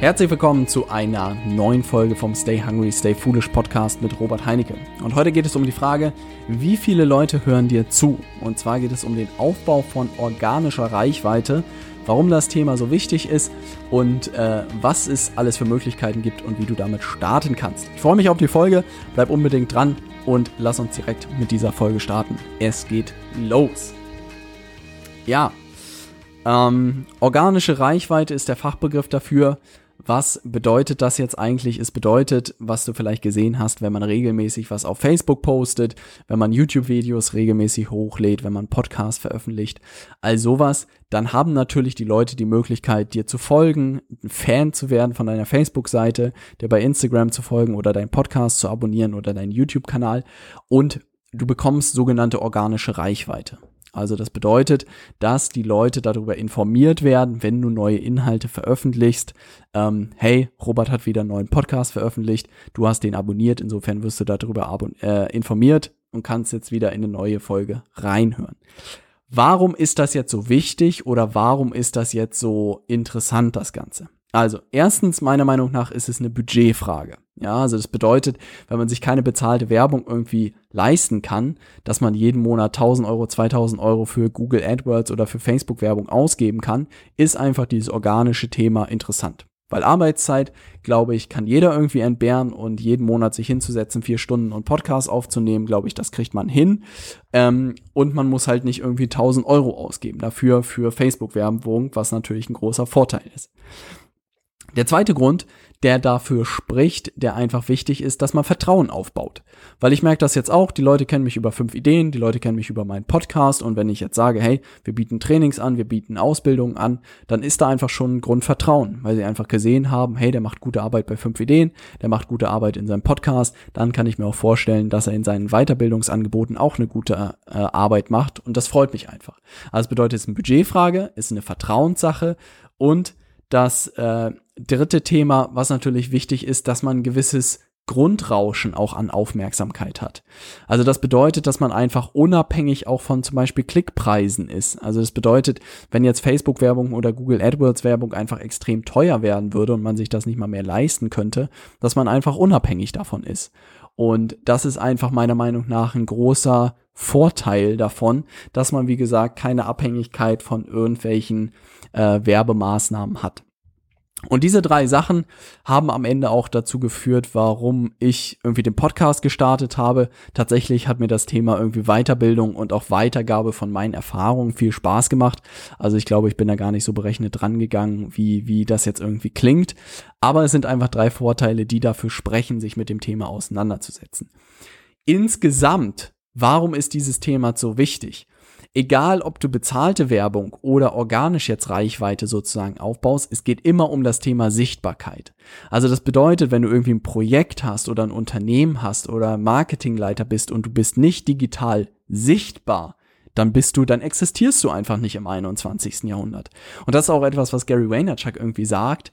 Herzlich willkommen zu einer neuen Folge vom Stay Hungry, Stay Foolish Podcast mit Robert Heinecke. Und heute geht es um die Frage, wie viele Leute hören dir zu? Und zwar geht es um den Aufbau von organischer Reichweite, warum das Thema so wichtig ist und äh, was es alles für Möglichkeiten gibt und wie du damit starten kannst. Ich freue mich auf die Folge, bleib unbedingt dran und lass uns direkt mit dieser Folge starten. Es geht los. Ja, ähm, organische Reichweite ist der Fachbegriff dafür. Was bedeutet das jetzt eigentlich? Es bedeutet, was du vielleicht gesehen hast, wenn man regelmäßig was auf Facebook postet, wenn man YouTube-Videos regelmäßig hochlädt, wenn man Podcasts veröffentlicht, all sowas, dann haben natürlich die Leute die Möglichkeit, dir zu folgen, Fan zu werden von deiner Facebook-Seite, dir bei Instagram zu folgen oder deinen Podcast zu abonnieren oder deinen YouTube-Kanal und du bekommst sogenannte organische Reichweite. Also das bedeutet, dass die Leute darüber informiert werden, wenn du neue Inhalte veröffentlichst. Ähm, hey, Robert hat wieder einen neuen Podcast veröffentlicht, du hast den abonniert, insofern wirst du darüber äh, informiert und kannst jetzt wieder in eine neue Folge reinhören. Warum ist das jetzt so wichtig oder warum ist das jetzt so interessant, das Ganze? Also, erstens, meiner Meinung nach, ist es eine Budgetfrage. Ja, also das bedeutet, wenn man sich keine bezahlte Werbung irgendwie leisten kann, dass man jeden Monat 1000 Euro, 2000 Euro für Google AdWords oder für Facebook Werbung ausgeben kann, ist einfach dieses organische Thema interessant. Weil Arbeitszeit, glaube ich, kann jeder irgendwie entbehren und jeden Monat sich hinzusetzen, vier Stunden und Podcast aufzunehmen, glaube ich, das kriegt man hin. Ähm, und man muss halt nicht irgendwie 1000 Euro ausgeben dafür für Facebook-Werbung, was natürlich ein großer Vorteil ist. Der zweite Grund, der dafür spricht, der einfach wichtig ist, dass man Vertrauen aufbaut. Weil ich merke das jetzt auch, die Leute kennen mich über fünf Ideen, die Leute kennen mich über meinen Podcast und wenn ich jetzt sage, hey, wir bieten Trainings an, wir bieten Ausbildungen an, dann ist da einfach schon ein Grundvertrauen, weil sie einfach gesehen haben, hey, der macht gute Arbeit bei fünf Ideen, der macht gute Arbeit in seinem Podcast, dann kann ich mir auch vorstellen, dass er in seinen Weiterbildungsangeboten auch eine gute äh, Arbeit macht und das freut mich einfach. Also bedeutet, es ist eine Budgetfrage, ist eine Vertrauenssache und das äh, dritte Thema, was natürlich wichtig ist, dass man ein gewisses Grundrauschen auch an Aufmerksamkeit hat. Also das bedeutet, dass man einfach unabhängig auch von zum Beispiel Klickpreisen ist. Also das bedeutet, wenn jetzt Facebook-Werbung oder Google AdWords-Werbung einfach extrem teuer werden würde und man sich das nicht mal mehr leisten könnte, dass man einfach unabhängig davon ist. Und das ist einfach meiner Meinung nach ein großer Vorteil davon, dass man, wie gesagt, keine Abhängigkeit von irgendwelchen äh, Werbemaßnahmen hat. Und diese drei Sachen haben am Ende auch dazu geführt, warum ich irgendwie den Podcast gestartet habe. Tatsächlich hat mir das Thema irgendwie Weiterbildung und auch Weitergabe von meinen Erfahrungen viel Spaß gemacht. Also ich glaube, ich bin da gar nicht so berechnet dran gegangen, wie, wie das jetzt irgendwie klingt. Aber es sind einfach drei Vorteile, die dafür sprechen, sich mit dem Thema auseinanderzusetzen. Insgesamt, warum ist dieses Thema so wichtig? Egal, ob du bezahlte Werbung oder organisch jetzt Reichweite sozusagen aufbaust, es geht immer um das Thema Sichtbarkeit. Also das bedeutet, wenn du irgendwie ein Projekt hast oder ein Unternehmen hast oder Marketingleiter bist und du bist nicht digital sichtbar, dann bist du, dann existierst du einfach nicht im 21. Jahrhundert. Und das ist auch etwas, was Gary Vaynerchuk irgendwie sagt.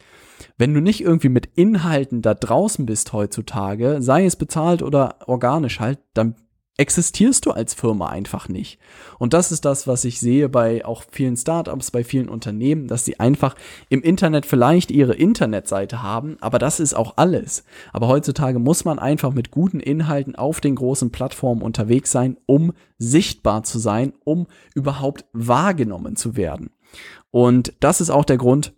Wenn du nicht irgendwie mit Inhalten da draußen bist heutzutage, sei es bezahlt oder organisch halt, dann existierst du als Firma einfach nicht. Und das ist das, was ich sehe bei auch vielen Startups, bei vielen Unternehmen, dass sie einfach im Internet vielleicht ihre Internetseite haben, aber das ist auch alles. Aber heutzutage muss man einfach mit guten Inhalten auf den großen Plattformen unterwegs sein, um sichtbar zu sein, um überhaupt wahrgenommen zu werden. Und das ist auch der Grund,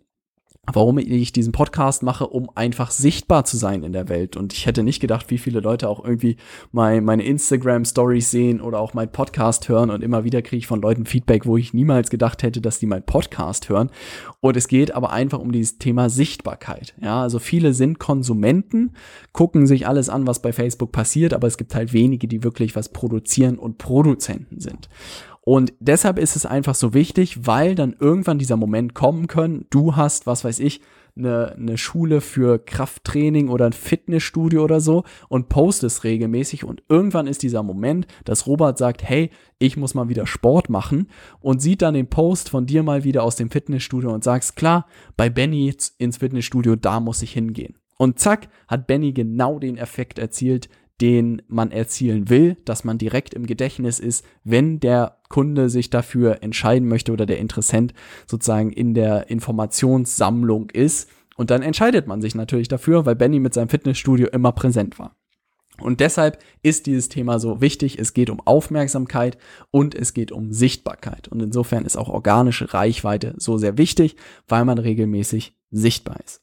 warum ich diesen Podcast mache, um einfach sichtbar zu sein in der Welt. Und ich hätte nicht gedacht, wie viele Leute auch irgendwie mein, meine Instagram-Stories sehen oder auch meinen Podcast hören. Und immer wieder kriege ich von Leuten Feedback, wo ich niemals gedacht hätte, dass die meinen Podcast hören. Und es geht aber einfach um dieses Thema Sichtbarkeit. Ja, also viele sind Konsumenten, gucken sich alles an, was bei Facebook passiert, aber es gibt halt wenige, die wirklich was produzieren und Produzenten sind. Und deshalb ist es einfach so wichtig, weil dann irgendwann dieser Moment kommen können, du hast, was weiß ich, eine, eine Schule für Krafttraining oder ein Fitnessstudio oder so und postest regelmäßig und irgendwann ist dieser Moment, dass Robert sagt, hey, ich muss mal wieder Sport machen und sieht dann den Post von dir mal wieder aus dem Fitnessstudio und sagst, klar, bei Benny ins Fitnessstudio, da muss ich hingehen. Und zack, hat Benny genau den Effekt erzielt, den man erzielen will, dass man direkt im Gedächtnis ist, wenn der Kunde sich dafür entscheiden möchte oder der Interessent sozusagen in der Informationssammlung ist Und dann entscheidet man sich natürlich dafür, weil Benny mit seinem Fitnessstudio immer präsent war. Und deshalb ist dieses Thema so wichtig. Es geht um Aufmerksamkeit und es geht um Sichtbarkeit. Und insofern ist auch organische Reichweite so sehr wichtig, weil man regelmäßig sichtbar ist.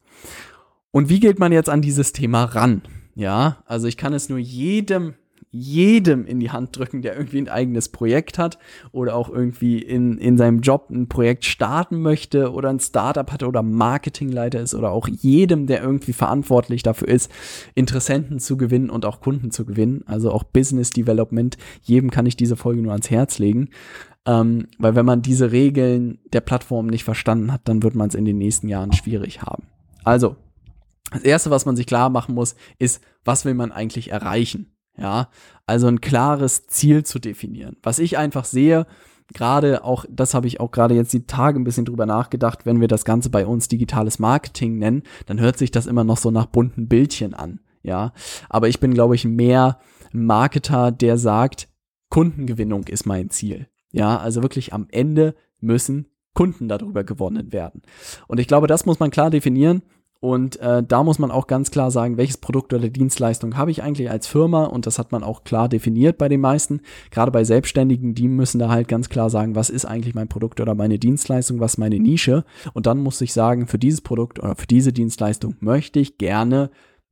Und wie geht man jetzt an dieses Thema ran? Ja, also ich kann es nur jedem jedem in die Hand drücken, der irgendwie ein eigenes Projekt hat oder auch irgendwie in, in seinem Job ein Projekt starten möchte oder ein Startup hat oder Marketingleiter ist oder auch jedem, der irgendwie verantwortlich dafür ist, Interessenten zu gewinnen und auch Kunden zu gewinnen, also auch Business Development. Jedem kann ich diese Folge nur ans Herz legen. Ähm, weil wenn man diese Regeln der Plattform nicht verstanden hat, dann wird man es in den nächsten Jahren schwierig haben. Also, das erste, was man sich klar machen muss, ist, was will man eigentlich erreichen? Ja, also ein klares Ziel zu definieren. Was ich einfach sehe, gerade auch, das habe ich auch gerade jetzt die Tage ein bisschen drüber nachgedacht, wenn wir das Ganze bei uns digitales Marketing nennen, dann hört sich das immer noch so nach bunten Bildchen an. Ja, aber ich bin, glaube ich, mehr Marketer, der sagt, Kundengewinnung ist mein Ziel. Ja, also wirklich am Ende müssen Kunden darüber gewonnen werden. Und ich glaube, das muss man klar definieren. Und äh, da muss man auch ganz klar sagen, welches Produkt oder Dienstleistung habe ich eigentlich als Firma und das hat man auch klar definiert bei den meisten. Gerade bei Selbstständigen, die müssen da halt ganz klar sagen, was ist eigentlich mein Produkt oder meine Dienstleistung, was ist meine Nische. Und dann muss ich sagen, für dieses Produkt oder für diese Dienstleistung möchte ich gerne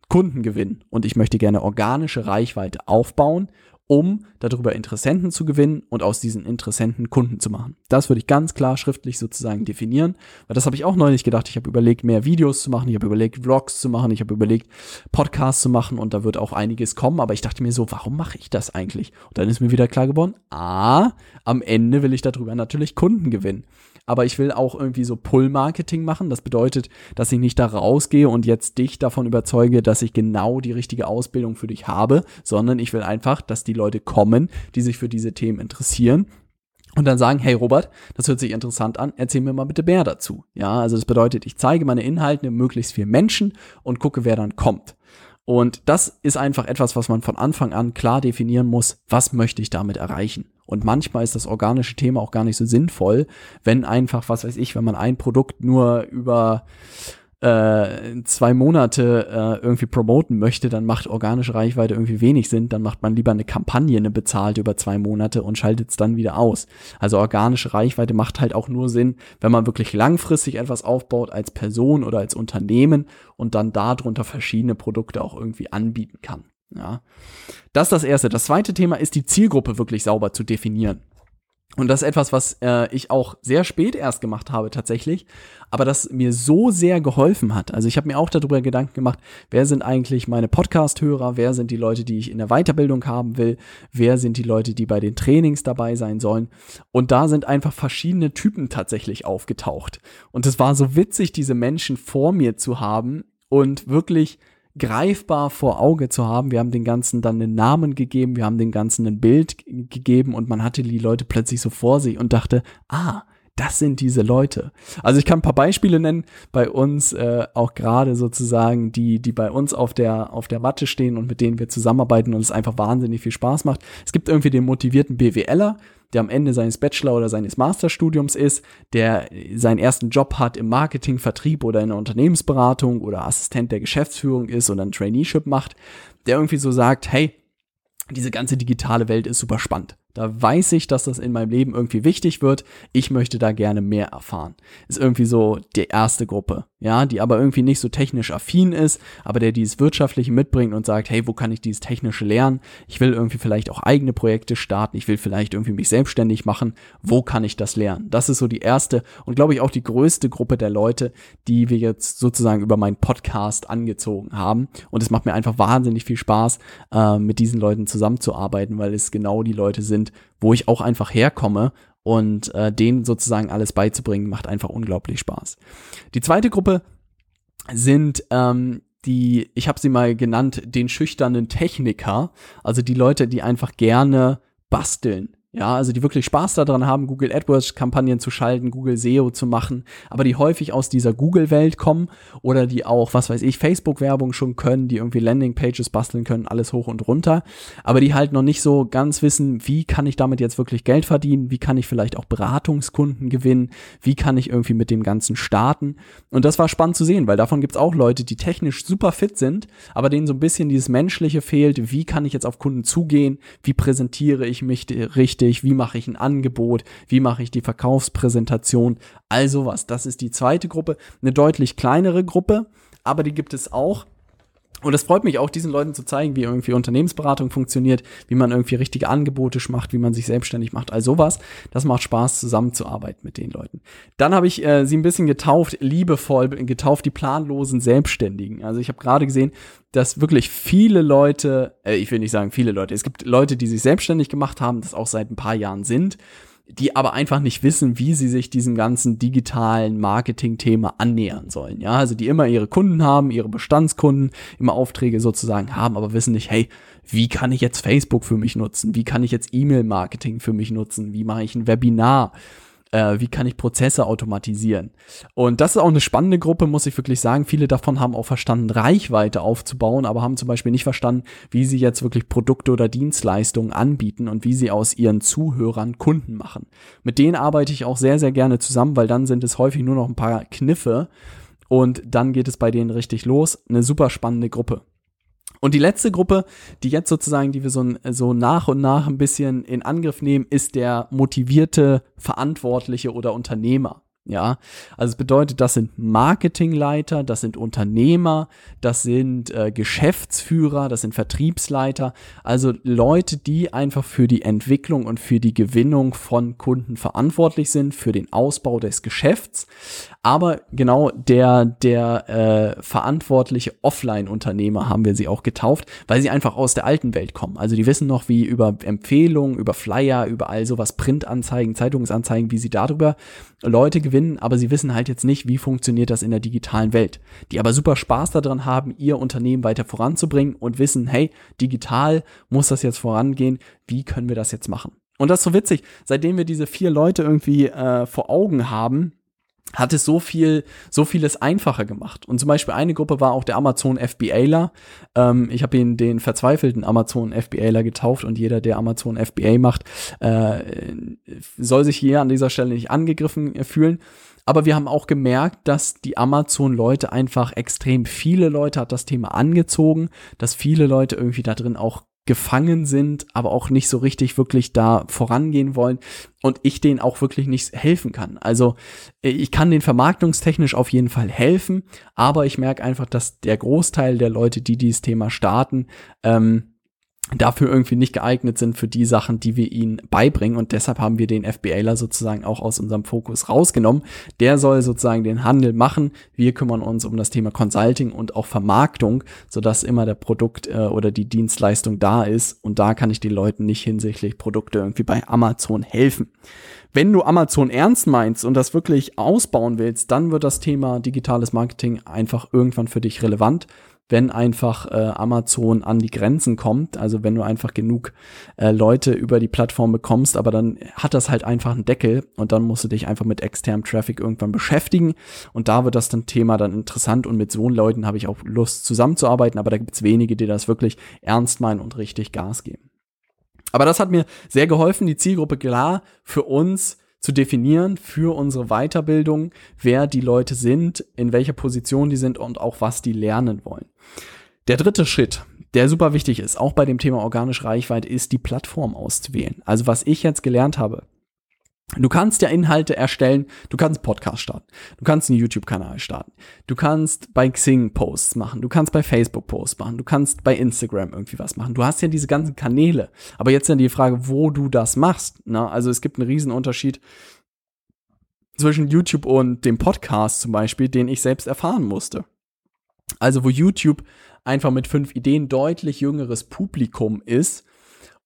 Kunden gewinnen und ich möchte gerne organische Reichweite aufbauen um darüber Interessenten zu gewinnen und aus diesen Interessenten Kunden zu machen. Das würde ich ganz klar schriftlich sozusagen definieren, weil das habe ich auch neulich gedacht. Ich habe überlegt, mehr Videos zu machen, ich habe überlegt, Vlogs zu machen, ich habe überlegt, Podcasts zu machen und da wird auch einiges kommen, aber ich dachte mir so, warum mache ich das eigentlich? Und dann ist mir wieder klar geworden, ah, am Ende will ich darüber natürlich Kunden gewinnen aber ich will auch irgendwie so Pull-Marketing machen. Das bedeutet, dass ich nicht da rausgehe und jetzt dich davon überzeuge, dass ich genau die richtige Ausbildung für dich habe, sondern ich will einfach, dass die Leute kommen, die sich für diese Themen interessieren und dann sagen, hey Robert, das hört sich interessant an, erzähl mir mal bitte mehr dazu. Ja, also das bedeutet, ich zeige meine Inhalte möglichst vielen Menschen und gucke, wer dann kommt. Und das ist einfach etwas, was man von Anfang an klar definieren muss, was möchte ich damit erreichen. Und manchmal ist das organische Thema auch gar nicht so sinnvoll, wenn einfach, was weiß ich, wenn man ein Produkt nur über äh, zwei Monate äh, irgendwie promoten möchte, dann macht organische Reichweite irgendwie wenig Sinn. Dann macht man lieber eine Kampagne, eine bezahlte über zwei Monate und schaltet es dann wieder aus. Also organische Reichweite macht halt auch nur Sinn, wenn man wirklich langfristig etwas aufbaut als Person oder als Unternehmen und dann darunter verschiedene Produkte auch irgendwie anbieten kann. Ja. Das ist das erste. Das zweite Thema ist die Zielgruppe wirklich sauber zu definieren. Und das ist etwas, was äh, ich auch sehr spät erst gemacht habe tatsächlich, aber das mir so sehr geholfen hat. Also ich habe mir auch darüber Gedanken gemacht, wer sind eigentlich meine Podcast-Hörer, wer sind die Leute, die ich in der Weiterbildung haben will, wer sind die Leute, die bei den Trainings dabei sein sollen. Und da sind einfach verschiedene Typen tatsächlich aufgetaucht. Und es war so witzig, diese Menschen vor mir zu haben und wirklich greifbar vor Auge zu haben. Wir haben den Ganzen dann einen Namen gegeben, wir haben den Ganzen ein Bild gegeben und man hatte die Leute plötzlich so vor sich und dachte, ah, das sind diese Leute. Also ich kann ein paar Beispiele nennen bei uns, äh, auch gerade sozusagen, die, die bei uns auf der, auf der Matte stehen und mit denen wir zusammenarbeiten und es einfach wahnsinnig viel Spaß macht. Es gibt irgendwie den motivierten BWLer, der am Ende seines Bachelor- oder seines Masterstudiums ist, der seinen ersten Job hat im Marketing, Vertrieb oder in der Unternehmensberatung oder Assistent der Geschäftsführung ist oder ein Traineeship macht, der irgendwie so sagt, hey, diese ganze digitale Welt ist super spannend. Da weiß ich, dass das in meinem Leben irgendwie wichtig wird. Ich möchte da gerne mehr erfahren. Ist irgendwie so die erste Gruppe, ja, die aber irgendwie nicht so technisch affin ist, aber der dieses Wirtschaftliche mitbringt und sagt, hey, wo kann ich dieses Technische lernen? Ich will irgendwie vielleicht auch eigene Projekte starten. Ich will vielleicht irgendwie mich selbstständig machen. Wo kann ich das lernen? Das ist so die erste und glaube ich auch die größte Gruppe der Leute, die wir jetzt sozusagen über meinen Podcast angezogen haben. Und es macht mir einfach wahnsinnig viel Spaß, äh, mit diesen Leuten zusammenzuarbeiten, weil es genau die Leute sind, sind, wo ich auch einfach herkomme und äh, denen sozusagen alles beizubringen, macht einfach unglaublich Spaß. Die zweite Gruppe sind ähm, die, ich habe sie mal genannt, den schüchternen Techniker, also die Leute, die einfach gerne basteln, Ja, also die wirklich Spaß daran haben, Google AdWords Kampagnen zu schalten, Google SEO zu machen, aber die häufig aus dieser Google Welt kommen oder die auch, was weiß ich, Facebook Werbung schon können, die irgendwie Landing Pages basteln können, alles hoch und runter, aber die halt noch nicht so ganz wissen, wie kann ich damit jetzt wirklich Geld verdienen, wie kann ich vielleicht auch Beratungskunden gewinnen, wie kann ich irgendwie mit dem ganzen starten. Und das war spannend zu sehen, weil davon gibt's auch Leute, die technisch super fit sind, aber denen so ein bisschen dieses menschliche fehlt, wie kann ich jetzt auf Kunden zugehen, wie präsentiere ich mich richtig richtig, wie mache ich ein Angebot, wie mache ich die Verkaufspräsentation, all sowas. Das ist die zweite Gruppe, eine deutlich kleinere Gruppe, aber die gibt es auch. Und es freut mich auch, diesen Leuten zu zeigen, wie irgendwie Unternehmensberatung funktioniert, wie man irgendwie richtige Angebote macht, wie man sich selbstständig macht, all sowas. Das macht Spaß, zusammenzuarbeiten mit den Leuten. Dann habe ich äh, sie ein bisschen getauft, liebevoll getauft, die planlosen Selbstständigen. Also ich habe gerade gesehen, dass wirklich viele Leute, äh, ich will nicht sagen viele Leute, es gibt Leute, die sich selbstständig gemacht haben, das auch seit ein paar Jahren sind die aber einfach nicht wissen, wie sie sich diesem ganzen digitalen Marketing-Thema annähern sollen. Ja, also die immer ihre Kunden haben, ihre Bestandskunden, immer Aufträge sozusagen haben, aber wissen nicht, hey, wie kann ich jetzt Facebook für mich nutzen? Wie kann ich jetzt E-Mail-Marketing für mich nutzen? Wie mache ich ein Webinar? Äh, wie kann ich Prozesse automatisieren. Und das ist auch eine spannende Gruppe, muss ich wirklich sagen. Viele davon haben auch verstanden, Reichweite aufzubauen, aber haben zum Beispiel nicht verstanden, wie sie jetzt wirklich Produkte oder Dienstleistungen anbieten und wie sie aus ihren Zuhörern Kunden machen. Mit denen arbeite ich auch sehr, sehr gerne zusammen, weil dann sind es häufig nur noch ein paar Kniffe und dann geht es bei denen richtig los. Eine super spannende Gruppe. Und die letzte Gruppe, die jetzt sozusagen, die wir so, so nach und nach ein bisschen in Angriff nehmen, ist der motivierte Verantwortliche oder Unternehmer. Ja, also es bedeutet, das sind Marketingleiter, das sind Unternehmer, das sind äh, Geschäftsführer, das sind Vertriebsleiter, also Leute, die einfach für die Entwicklung und für die Gewinnung von Kunden verantwortlich sind, für den Ausbau des Geschäfts. Aber genau der, der äh, verantwortliche Offline-Unternehmer haben wir sie auch getauft, weil sie einfach aus der alten Welt kommen. Also die wissen noch, wie über Empfehlungen, über Flyer, über all sowas, Printanzeigen, Zeitungsanzeigen, wie sie darüber Leute gewinnen, aber sie wissen halt jetzt nicht, wie funktioniert das in der digitalen Welt. Die aber super Spaß daran haben, ihr Unternehmen weiter voranzubringen und wissen, hey, digital muss das jetzt vorangehen, wie können wir das jetzt machen? Und das ist so witzig, seitdem wir diese vier Leute irgendwie äh, vor Augen haben, hat es so viel, so vieles einfacher gemacht. Und zum Beispiel eine Gruppe war auch der Amazon FBAler. Ähm, ich habe ihn den verzweifelten Amazon FBAler getauft und jeder, der Amazon FBA macht, äh, soll sich hier an dieser Stelle nicht angegriffen fühlen. Aber wir haben auch gemerkt, dass die Amazon-Leute einfach extrem viele Leute hat das Thema angezogen, dass viele Leute irgendwie da drin auch gefangen sind, aber auch nicht so richtig wirklich da vorangehen wollen und ich denen auch wirklich nicht helfen kann. Also äh, ich kann den vermarktungstechnisch auf jeden Fall helfen, aber ich merke einfach, dass der Großteil der Leute, die dieses Thema starten, ähm, dafür irgendwie nicht geeignet sind für die Sachen, die wir ihnen beibringen. Und deshalb haben wir den FBAler sozusagen auch aus unserem Fokus rausgenommen. Der soll sozusagen den Handel machen. Wir kümmern uns um das Thema Consulting und auch Vermarktung, sodass immer der Produkt äh, oder die Dienstleistung da ist. Und da kann ich den Leuten nicht hinsichtlich Produkte irgendwie bei Amazon helfen. Wenn du Amazon ernst meinst und das wirklich ausbauen willst, dann wird das Thema digitales Marketing einfach irgendwann für dich relevant wenn einfach äh, Amazon an die Grenzen kommt, also wenn du einfach genug äh, Leute über die Plattform bekommst, aber dann hat das halt einfach einen Deckel und dann musst du dich einfach mit externem Traffic irgendwann beschäftigen und da wird das dann Thema dann interessant und mit so Leuten habe ich auch Lust zusammenzuarbeiten, aber da gibt es wenige, die das wirklich ernst meinen und richtig Gas geben. Aber das hat mir sehr geholfen, die Zielgruppe klar für uns zu definieren für unsere Weiterbildung, wer die Leute sind, in welcher Position die sind und auch was die lernen wollen. Der dritte Schritt, der super wichtig ist, auch bei dem Thema organische Reichweite, ist die Plattform auszuwählen. Also was ich jetzt gelernt habe, Du kannst ja Inhalte erstellen, du kannst Podcast starten, du kannst einen YouTube-Kanal starten, du kannst bei Xing Posts machen, du kannst bei Facebook Posts machen, du kannst bei Instagram irgendwie was machen. Du hast ja diese ganzen Kanäle. Aber jetzt dann die Frage, wo du das machst. Na, ne? also es gibt einen riesen Unterschied zwischen YouTube und dem Podcast zum Beispiel, den ich selbst erfahren musste. Also wo YouTube einfach mit fünf Ideen deutlich jüngeres Publikum ist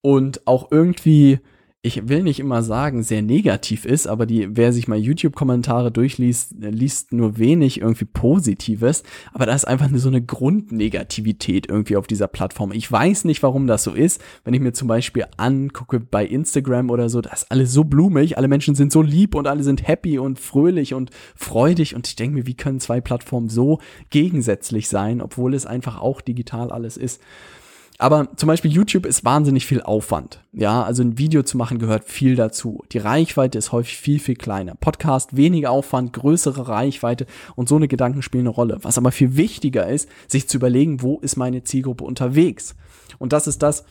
und auch irgendwie ich will nicht immer sagen, sehr negativ ist, aber die, wer sich mal YouTube-Kommentare durchliest, liest nur wenig irgendwie Positives. Aber da ist einfach so eine Grundnegativität irgendwie auf dieser Plattform. Ich weiß nicht, warum das so ist. Wenn ich mir zum Beispiel angucke bei Instagram oder so, da ist alles so blumig, alle Menschen sind so lieb und alle sind happy und fröhlich und freudig. Und ich denke mir, wie können zwei Plattformen so gegensätzlich sein, obwohl es einfach auch digital alles ist. Aber zum Beispiel YouTube ist wahnsinnig viel Aufwand. Ja, also ein Video zu machen gehört viel dazu. Die Reichweite ist häufig viel, viel kleiner. Podcast, weniger Aufwand, größere Reichweite und so eine Gedanken spielen eine Rolle. Was aber viel wichtiger ist, sich zu überlegen, wo ist meine Zielgruppe unterwegs? Und das ist das,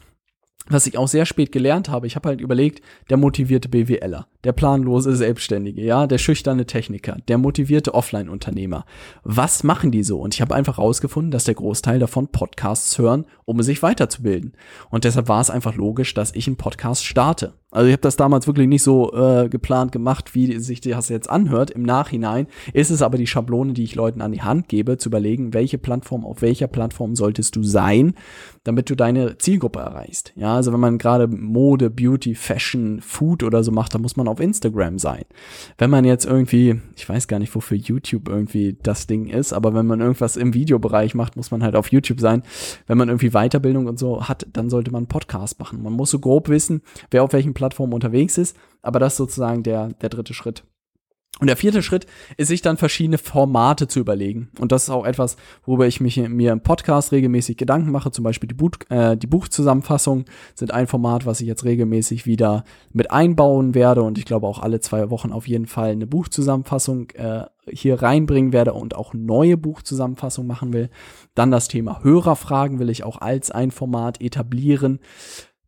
was ich auch sehr spät gelernt habe, ich habe halt überlegt, der motivierte BWLer, der planlose Selbstständige, ja, der schüchterne Techniker, der motivierte Offline-Unternehmer. Was machen die so? Und ich habe einfach rausgefunden, dass der Großteil davon Podcasts hören, um sich weiterzubilden. Und deshalb war es einfach logisch, dass ich einen Podcast starte. Also ich habe das damals wirklich nicht so äh, geplant gemacht, wie sich das jetzt anhört. Im Nachhinein ist es aber die Schablone, die ich Leuten an die Hand gebe, zu überlegen, welche Plattform, auf welcher Plattform solltest du sein, damit du deine Zielgruppe erreichst. Ja, also wenn man gerade Mode, Beauty, Fashion, Food oder so macht, dann muss man auf Instagram sein. Wenn man jetzt irgendwie, ich weiß gar nicht, wofür YouTube irgendwie das Ding ist, aber wenn man irgendwas im Videobereich macht, muss man halt auf YouTube sein. Wenn man irgendwie Weiterbildung und so hat, dann sollte man einen Podcast machen. Man muss so grob wissen, wer auf welchen Plattformen unterwegs ist, aber das ist sozusagen der, der dritte Schritt. Und der vierte Schritt ist, sich dann verschiedene Formate zu überlegen. Und das ist auch etwas, worüber ich mich mir im Podcast regelmäßig Gedanken mache. Zum Beispiel die, Buch, äh, die Buchzusammenfassungen sind ein Format, was ich jetzt regelmäßig wieder mit einbauen werde. Und ich glaube auch alle zwei Wochen auf jeden Fall eine Buchzusammenfassung äh, hier reinbringen werde und auch neue Buchzusammenfassungen machen will. Dann das Thema Hörerfragen will ich auch als ein Format etablieren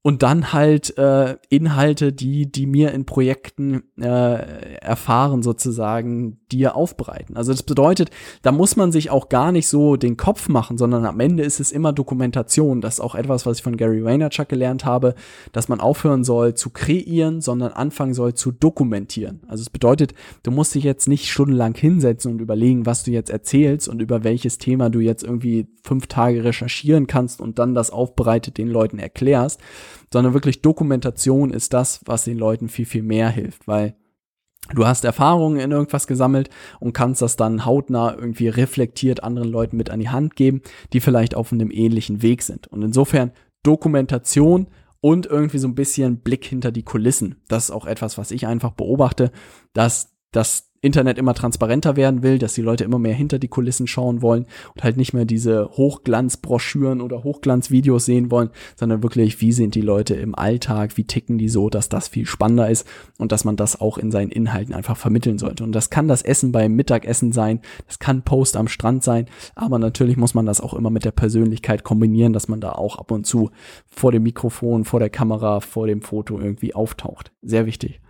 und dann halt äh, Inhalte, die die mir in Projekten äh, erfahren sozusagen, dir aufbereiten. Also das bedeutet, da muss man sich auch gar nicht so den Kopf machen, sondern am Ende ist es immer Dokumentation. Das ist auch etwas, was ich von Gary Vaynerchuk gelernt habe, dass man aufhören soll zu kreieren, sondern anfangen soll zu dokumentieren. Also es bedeutet, du musst dich jetzt nicht stundenlang hinsetzen und überlegen, was du jetzt erzählst und über welches Thema du jetzt irgendwie fünf Tage recherchieren kannst und dann das aufbereitet den Leuten erklärst, sondern wirklich Dokumentation ist das, was den Leuten viel, viel mehr hilft, weil Du hast Erfahrungen in irgendwas gesammelt und kannst das dann hautnah irgendwie reflektiert anderen Leuten mit an die Hand geben, die vielleicht auf einem ähnlichen Weg sind. Und insofern Dokumentation und irgendwie so ein bisschen Blick hinter die Kulissen. Das ist auch etwas, was ich einfach beobachte, dass das Internet immer transparenter werden will, dass die Leute immer mehr hinter die Kulissen schauen wollen und halt nicht mehr diese Hochglanzbroschüren oder Hochglanzvideos sehen wollen, sondern wirklich, wie sind die Leute im Alltag, wie ticken die so, dass das viel spannender ist und dass man das auch in seinen Inhalten einfach vermitteln sollte. Und das kann das Essen beim Mittagessen sein, das kann Post am Strand sein, aber natürlich muss man das auch immer mit der Persönlichkeit kombinieren, dass man da auch ab und zu vor dem Mikrofon, vor der Kamera, vor dem Foto irgendwie auftaucht. Sehr wichtig.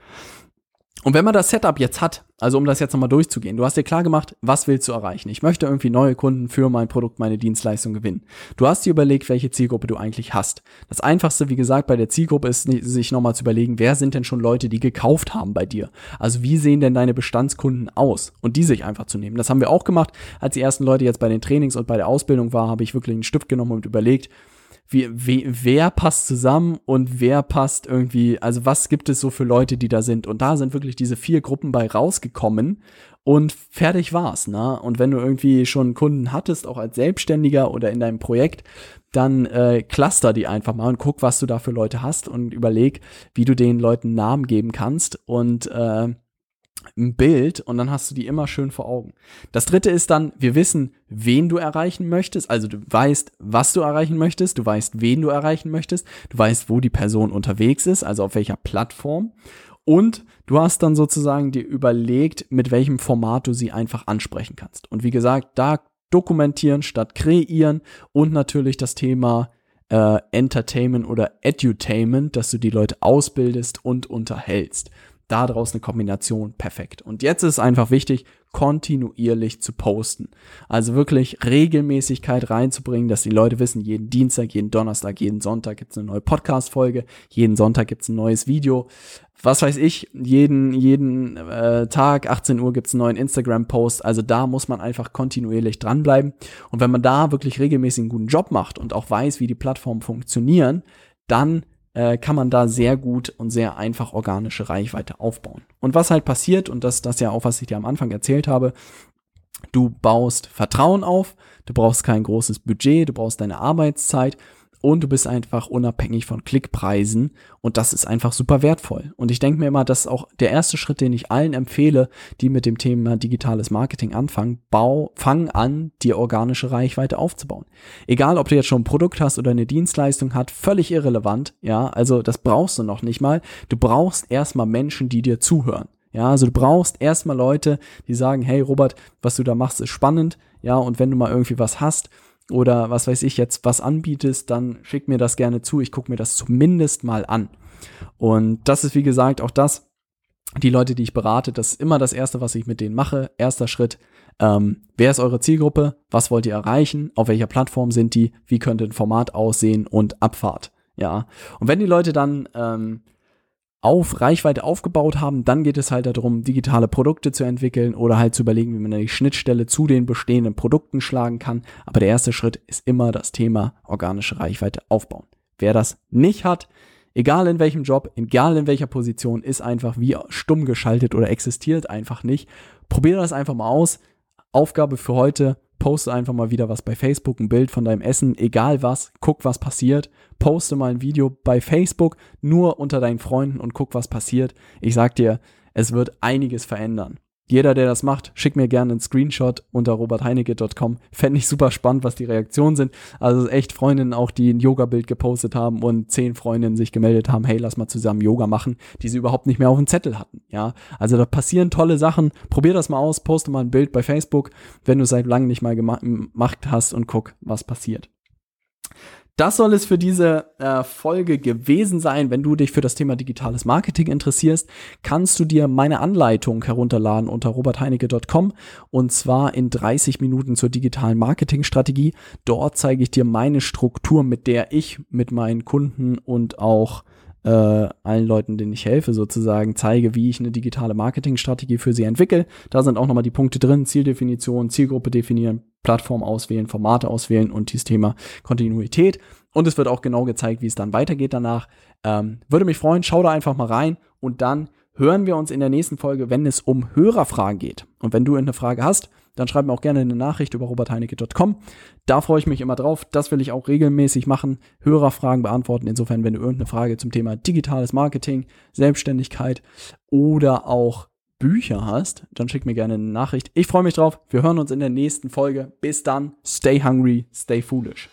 Und wenn man das Setup jetzt hat, also um das jetzt nochmal durchzugehen, du hast dir klar gemacht, was willst du erreichen? Ich möchte irgendwie neue Kunden für mein Produkt, meine Dienstleistung gewinnen. Du hast dir überlegt, welche Zielgruppe du eigentlich hast. Das einfachste, wie gesagt, bei der Zielgruppe ist, sich nochmal zu überlegen, wer sind denn schon Leute, die gekauft haben bei dir? Also wie sehen denn deine Bestandskunden aus? Und die sich einfach zu nehmen. Das haben wir auch gemacht. Als die ersten Leute jetzt bei den Trainings und bei der Ausbildung waren, habe ich wirklich einen Stift genommen und überlegt, wie, wie, wer passt zusammen und wer passt irgendwie, also was gibt es so für Leute, die da sind? Und da sind wirklich diese vier Gruppen bei rausgekommen und fertig war's, ne? Und wenn du irgendwie schon Kunden hattest, auch als Selbstständiger oder in deinem Projekt, dann äh, cluster die einfach mal und guck, was du da für Leute hast und überleg, wie du den Leuten Namen geben kannst und äh, ein Bild und dann hast du die immer schön vor Augen. Das dritte ist dann, wir wissen, wen du erreichen möchtest. Also du weißt, was du erreichen möchtest, du weißt, wen du erreichen möchtest, du weißt, wo die Person unterwegs ist, also auf welcher Plattform. Und du hast dann sozusagen dir überlegt, mit welchem Format du sie einfach ansprechen kannst. Und wie gesagt, da dokumentieren statt kreieren und natürlich das Thema äh, Entertainment oder Edutainment, dass du die Leute ausbildest und unterhältst daraus eine Kombination perfekt. Und jetzt ist einfach wichtig, kontinuierlich zu posten. Also wirklich Regelmäßigkeit reinzubringen, dass die Leute wissen, jeden Dienstag, jeden Donnerstag, jeden Sonntag gibt's eine neue Podcast-Folge, jeden Sonntag gibt's ein neues Video. Was weiß ich, jeden, jeden äh, Tag, 18 Uhr gibt's einen neuen Instagram-Post. Also da muss man einfach kontinuierlich dranbleiben. Und wenn man da wirklich regelmäßig einen guten Job macht und auch weiß, wie die Plattformen funktionieren, dann äh, kann man da sehr gut und sehr einfach organische Reichweite aufbauen. Und was halt passiert, und das, das ja auch, was ich dir am Anfang erzählt habe, du baust Vertrauen auf, du brauchst kein großes Budget, du brauchst deine Arbeitszeit und du bist einfach unabhängig von Klickpreisen und das ist einfach super wertvoll. Und ich denke mir immer, das ist auch der erste Schritt, den ich allen empfehle, die mit dem Thema digitales Marketing anfangen. Bau, fang an, dir organische Reichweite aufzubauen. Egal, ob du jetzt schon ein Produkt hast oder eine Dienstleistung hat, völlig irrelevant. Ja, also das brauchst du noch nicht mal. Du brauchst erstmal Menschen, die dir zuhören. Ja, also du brauchst erstmal Leute, die sagen, hey Robert, was du da machst, ist spannend. Ja, und wenn du mal irgendwie was hast, oder was weiß ich jetzt was anbietest, dann schick mir das gerne zu. Ich gucke mir das zumindest mal an. Und das ist wie gesagt auch das, die Leute, die ich berate, das ist immer das Erste, was ich mit denen mache. Erster Schritt, ähm, wer ist eure Zielgruppe? Was wollt ihr erreichen? Auf welcher Plattform sind die? Wie könnte ein Format aussehen? Und Abfahrt. Ja. Und wenn die Leute dann ähm, auf Reichweite aufgebaut haben, dann geht es halt darum, digitale Produkte zu entwickeln oder halt zu überlegen, wie man die Schnittstelle zu den bestehenden Produkten schlagen kann. Aber der erste Schritt ist immer das Thema organische Reichweite aufbauen. Wer das nicht hat, egal in welchem Job, egal in welcher Position, ist einfach wie stumm geschaltet oder existiert einfach nicht. Probier das einfach mal aus. Aufgabe für heute, poste einfach mal wieder was bei Facebook, ein Bild von deinem Essen, egal was, guck, was passiert. Poste mal ein Video bei Facebook, nur unter deinen Freunden und guck, was passiert. Ich sag dir, es wird einiges verändern. Jeder, der das macht, schickt mir gerne einen Screenshot unter robertheinecke.com. Fände ich super spannend, was die Reaktionen sind. Also echt Freundinnen auch, die ein Yoga-Bild gepostet haben und zehn Freundinnen sich gemeldet haben, hey, lass mal zusammen Yoga machen, die sie überhaupt nicht mehr auf dem Zettel hatten. Ja, also da passieren tolle Sachen. Probier das mal aus, poste mal ein Bild bei Facebook, wenn du seit langem nicht mal gemacht hast und guck, was passiert. Das soll es für diese äh, Folge gewesen sein. Wenn du dich für das Thema digitales Marketing interessierst, kannst du dir meine Anleitung herunterladen unter robertheinecke.com und zwar in 30 Minuten zur digitalen Marketingstrategie. Dort zeige ich dir meine Struktur, mit der ich mit meinen Kunden und auch äh, allen Leuten, denen ich helfe, sozusagen zeige, wie ich eine digitale Marketingstrategie für sie entwickle. Da sind auch nochmal die Punkte drin, Zieldefinition, Zielgruppe definieren, Plattform auswählen, Formate auswählen und dieses Thema Kontinuität. Und es wird auch genau gezeigt, wie es dann weitergeht danach. Ähm, würde mich freuen, schau da einfach mal rein und dann hören wir uns in der nächsten Folge, wenn es um Hörerfragen geht. Und wenn du eine Frage hast, dann schreib mir auch gerne eine Nachricht über robertheinecke.com. Da freue ich mich immer drauf. Das will ich auch regelmäßig machen. Hörerfragen beantworten. Insofern, wenn du irgendeine Frage zum Thema digitales Marketing, Selbstständigkeit oder auch Bücher hast, dann schick mir gerne eine Nachricht. Ich freue mich drauf. Wir hören uns in der nächsten Folge. Bis dann. Stay hungry, stay foolish.